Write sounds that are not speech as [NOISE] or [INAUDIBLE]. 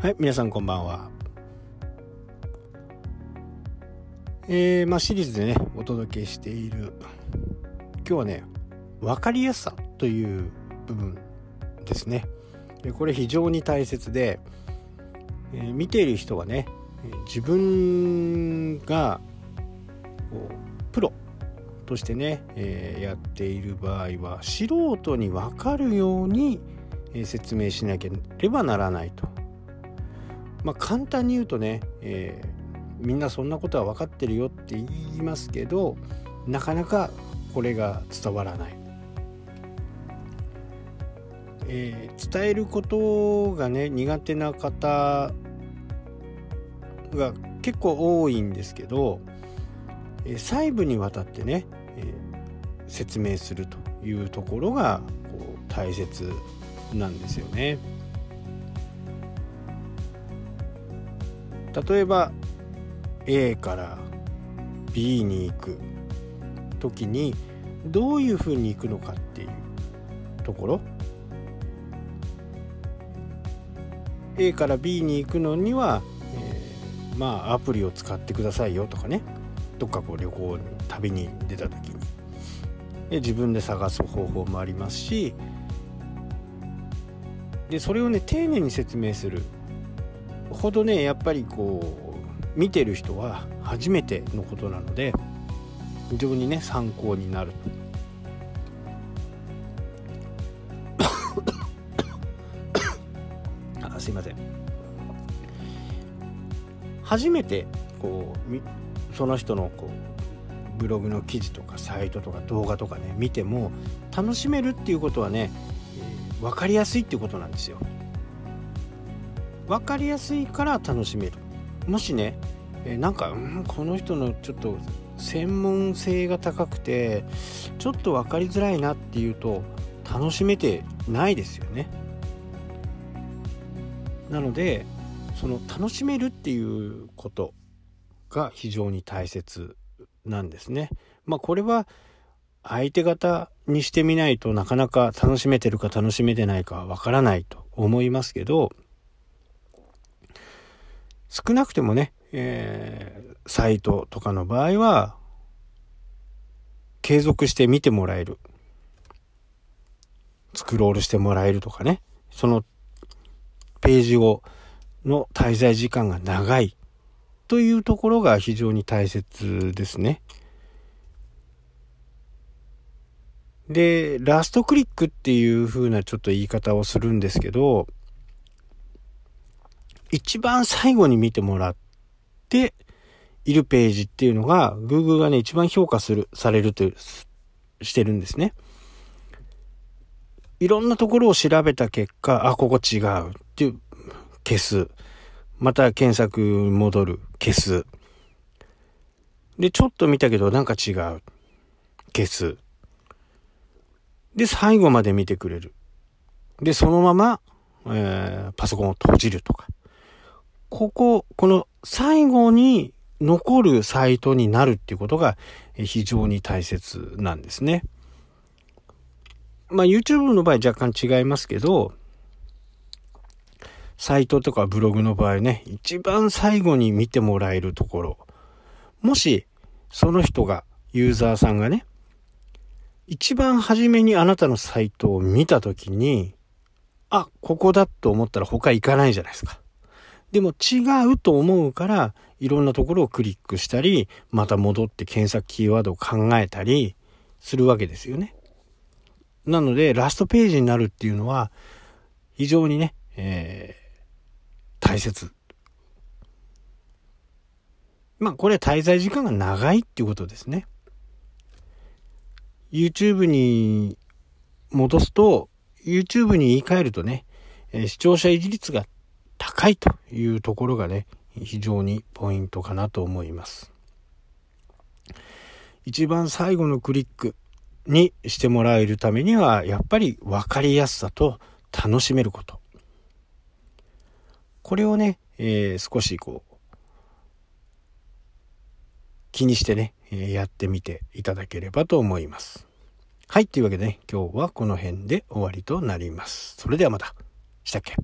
はい、皆さんこんばんは。えー、まあシリーズでね、お届けしている、今日はね、分かりやすさという部分ですね。これ非常に大切で、えー、見ている人がね、自分がこうプロとしてね、えー、やっている場合は素人に分かるように、説明しなければならないとまあ、簡単に言うとね、えー、みんなそんなことは分かってるよって言いますけどなかなかこれが伝わらない、えー、伝えることがね苦手な方が結構多いんですけど、えー、細部にわたってね、えー、説明するというところがこう大切なんですよね。例えば A から B に行く時にどういうふうに行くのかっていうところ。A から B に行くのには、えー、まあアプリを使ってくださいよとかね。どっかこう旅行旅に出た時に。で自分で探す方法もありますし。でそれをね丁寧に説明する。ほどねやっぱりこう見てる人は初めてのことなので非常にね参考になる [COUGHS] あすいません初めてこうその人のこうブログの記事とかサイトとか動画とかね見ても楽しめるっていうことはね、えー、分かりやすいっていうことなんですよ。分かりやすいから楽しめる。もしね、えー、なんか、うん、この人のちょっと専門性が高くてちょっと分かりづらいなっていうと楽しめてないですよね。なのでその楽しめるっていうことが非常に大切なんですね。まあこれは相手方にしてみないとなかなか楽しめてるか楽しめてないかわからないと思いますけど少なくてもね、えー、サイトとかの場合は、継続して見てもらえる。スクロールしてもらえるとかね。そのページを、の滞在時間が長いというところが非常に大切ですね。で、ラストクリックっていう風なちょっと言い方をするんですけど、一番最後に見てもらっているページっていうのが、Google がね、一番評価する、されるという、してるんですね。いろんなところを調べた結果、あ、ここ違うっていう、消す。また検索戻る、消す。で、ちょっと見たけどなんか違う。消す。で、最後まで見てくれる。で、そのまま、えー、パソコンを閉じるとか。ここ、この最後に残るサイトになるっていうことが非常に大切なんですね。まあ YouTube の場合若干違いますけど、サイトとかブログの場合ね、一番最後に見てもらえるところ。もし、その人が、ユーザーさんがね、一番初めにあなたのサイトを見たときに、あ、ここだと思ったら他行かないじゃないですか。でも違うと思うから、いろんなところをクリックしたり、また戻って検索キーワードを考えたりするわけですよね。なので、ラストページになるっていうのは、非常にね、えー、大切。まあ、これは滞在時間が長いっていうことですね。YouTube に戻すと、YouTube に言い換えるとね、えー、視聴者維持率が高いというところがね、非常にポイントかなと思います。一番最後のクリックにしてもらえるためには、やっぱり分かりやすさと楽しめること。これをね、えー、少しこう、気にしてね、えやってみていただければと思います。はい、というわけでね、今日はこの辺で終わりとなります。それではまた。したっけ？